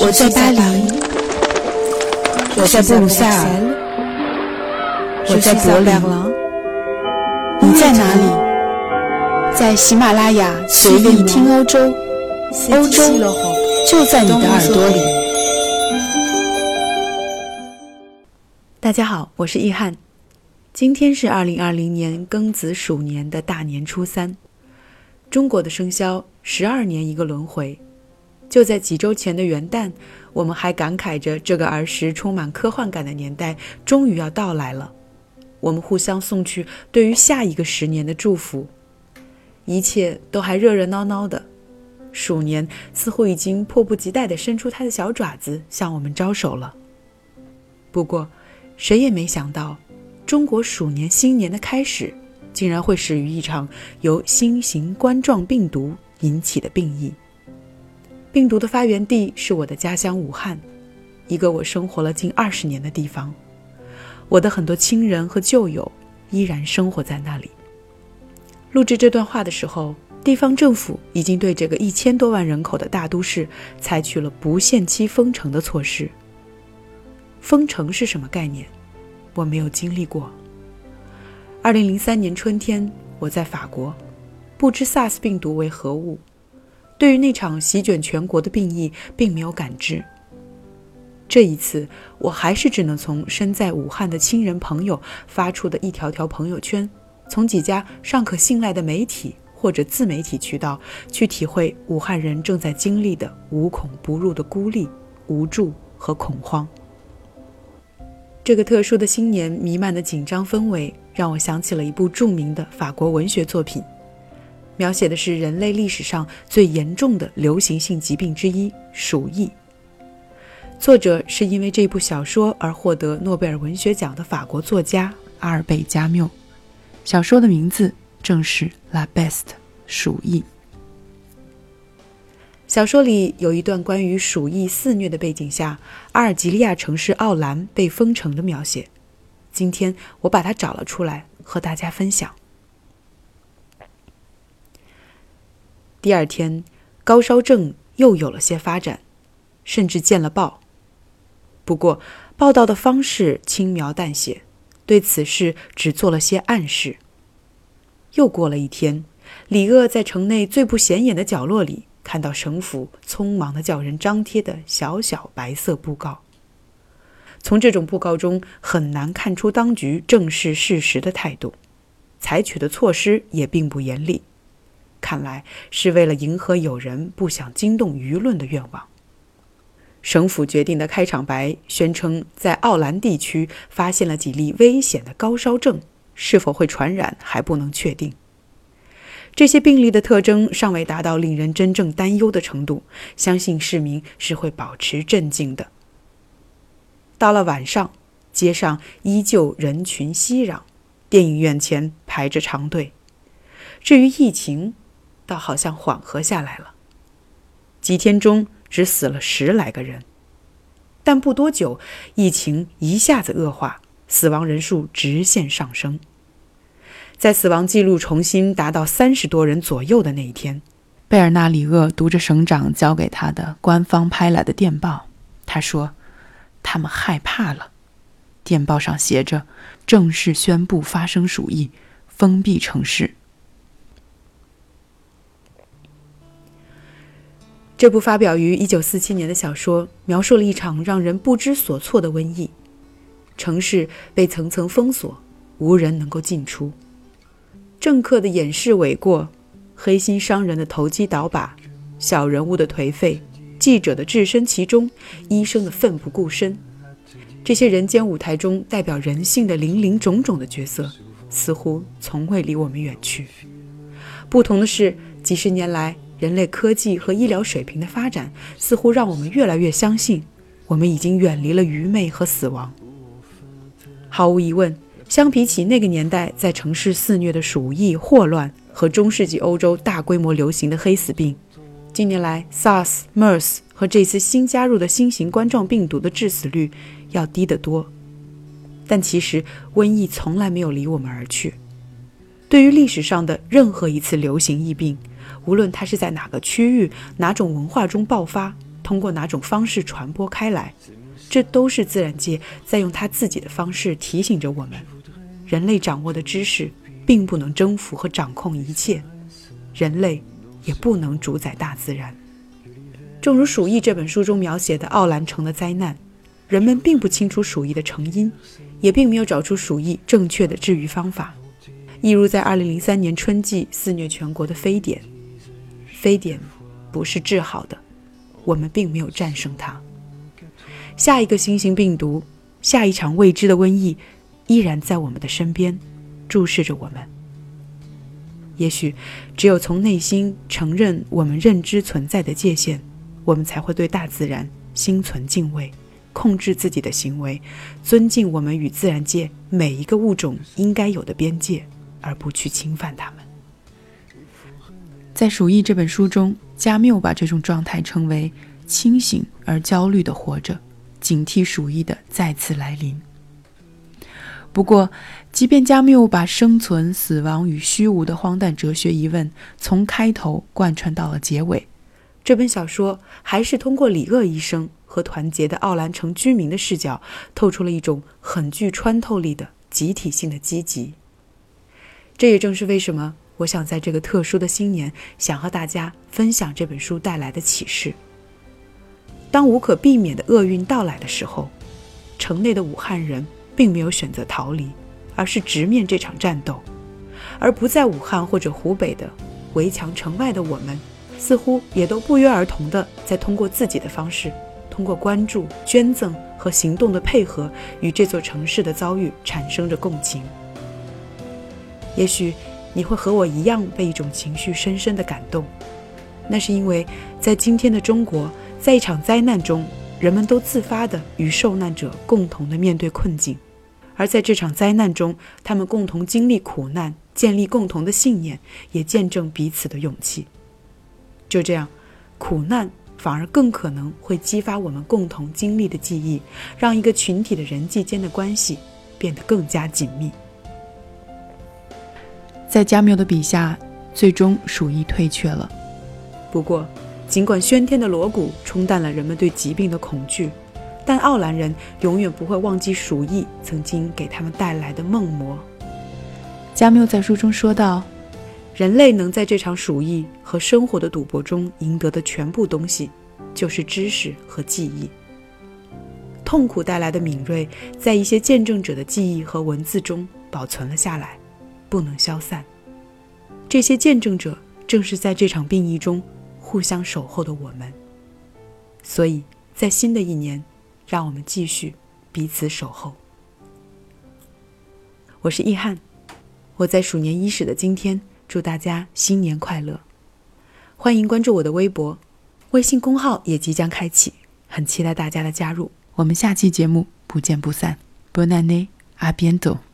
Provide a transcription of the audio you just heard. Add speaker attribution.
Speaker 1: 我在巴黎，我在布鲁塞尔，我在柏林，你在哪里？在喜马拉雅随意听欧洲，欧洲就在你的耳朵里。
Speaker 2: 大家好，我是易翰，今天是二零二零年庚子鼠年的大年初三。中国的生肖十二年一个轮回。就在几周前的元旦，我们还感慨着这个儿时充满科幻感的年代终于要到来了。我们互相送去对于下一个十年的祝福，一切都还热热闹闹的。鼠年似乎已经迫不及待地伸出它的小爪子向我们招手了。不过，谁也没想到，中国鼠年新年的开始，竟然会始于一场由新型冠状病毒引起的病疫。病毒的发源地是我的家乡武汉，一个我生活了近二十年的地方。我的很多亲人和旧友依然生活在那里。录制这段话的时候，地方政府已经对这个一千多万人口的大都市采取了不限期封城的措施。封城是什么概念？我没有经历过。二零零三年春天，我在法国，不知 SARS 病毒为何物。对于那场席卷全国的病疫，并没有感知。这一次，我还是只能从身在武汉的亲人朋友发出的一条条朋友圈，从几家尚可信赖的媒体或者自媒体渠道去体会武汉人正在经历的无孔不入的孤立、无助和恐慌。这个特殊的新年弥漫的紧张氛围，让我想起了一部著名的法国文学作品。描写的是人类历史上最严重的流行性疾病之一——鼠疫。作者是因为这部小说而获得诺贝尔文学奖的法国作家阿尔贝·加缪。小说的名字正是《La Best》鼠疫。小说里有一段关于鼠疫肆虐的背景下，阿尔及利亚城市奥兰被封城的描写。今天我把它找了出来，和大家分享。第二天，高烧症又有了些发展，甚至见了报。不过，报道的方式轻描淡写，对此事只做了些暗示。又过了一天，李鄂在城内最不显眼的角落里看到省府匆忙的叫人张贴的小小白色布告。从这种布告中很难看出当局正视事实的态度，采取的措施也并不严厉。看来是为了迎合友人不想惊动舆论的愿望，省府决定的开场白宣称，在奥兰地区发现了几例危险的高烧症，是否会传染还不能确定。这些病例的特征尚未达到令人真正担忧的程度，相信市民是会保持镇静的。到了晚上，街上依旧人群熙攘，电影院前排着长队。至于疫情，倒好像缓和下来了，几天中只死了十来个人，但不多久，疫情一下子恶化，死亡人数直线上升。在死亡记录重新达到三十多人左右的那一天，贝尔纳里厄读着省长交给他的官方拍来的电报，他说：“他们害怕了。”电报上写着：“正式宣布发生鼠疫，封闭城市。”这部发表于1947年的小说，描述了一场让人不知所措的瘟疫。城市被层层封锁，无人能够进出。政客的掩饰诿过，黑心商人的投机倒把，小人物的颓废，记者的置身其中，医生的奋不顾身，这些人间舞台中代表人性的林林种种的角色，似乎从未离我们远去。不同的是，几十年来。人类科技和医疗水平的发展，似乎让我们越来越相信，我们已经远离了愚昧和死亡。毫无疑问，相比起那个年代在城市肆虐的鼠疫、霍乱和中世纪欧洲大规模流行的黑死病，近年来 SARS、MERS 和这次新加入的新型冠状病毒的致死率要低得多。但其实，瘟疫从来没有离我们而去。对于历史上的任何一次流行疫病，无论它是在哪个区域、哪种文化中爆发，通过哪种方式传播开来，这都是自然界在用它自己的方式提醒着我们：人类掌握的知识并不能征服和掌控一切，人类也不能主宰大自然。正如《鼠疫》这本书中描写的奥兰城的灾难，人们并不清楚鼠疫的成因，也并没有找出鼠疫正确的治愈方法。一如在2003年春季肆虐全国的非典，非典不是治好的。我们并没有战胜它。下一个新型病毒，下一场未知的瘟疫，依然在我们的身边，注视着我们。也许，只有从内心承认我们认知存在的界限，我们才会对大自然心存敬畏，控制自己的行为，尊敬我们与自然界每一个物种应该有的边界，而不去侵犯它们。在《鼠疫》这本书中。加缪把这种状态称为清醒而焦虑的活着，警惕鼠疫的再次来临。不过，即便加缪把生存、死亡与虚无的荒诞哲学疑问从开头贯穿到了结尾，这本小说还是通过李厄医生和团结的奥兰城居民的视角，透出了一种很具穿透力的集体性的积极。这也正是为什么。我想在这个特殊的新年，想和大家分享这本书带来的启示。当无可避免的厄运到来的时候，城内的武汉人并没有选择逃离，而是直面这场战斗；而不在武汉或者湖北的围墙城外的我们，似乎也都不约而同地在通过自己的方式，通过关注、捐赠和行动的配合，与这座城市的遭遇产生着共情。也许。你会和我一样被一种情绪深深的感动，那是因为在今天的中国，在一场灾难中，人们都自发的与受难者共同的面对困境，而在这场灾难中，他们共同经历苦难，建立共同的信念，也见证彼此的勇气。就这样，苦难反而更可能会激发我们共同经历的记忆，让一个群体的人际间的关系变得更加紧密。在加缪的笔下，最终鼠疫退却了。不过，尽管喧天的锣鼓冲淡了人们对疾病的恐惧，但奥兰人永远不会忘记鼠疫曾经给他们带来的梦魔。加缪在书中说道：“人类能在这场鼠疫和生活的赌博中赢得的全部东西，就是知识和记忆。痛苦带来的敏锐，在一些见证者的记忆和文字中保存了下来。”不能消散。这些见证者正是在这场病疫中互相守候的我们。所以在新的一年，让我们继续彼此守候。我是易翰，我在鼠年伊始的今天，祝大家新年快乐！欢迎关注我的微博，微信公号也即将开启，很期待大家的加入。我们下期节目不见不散。Bonne année, à bientôt。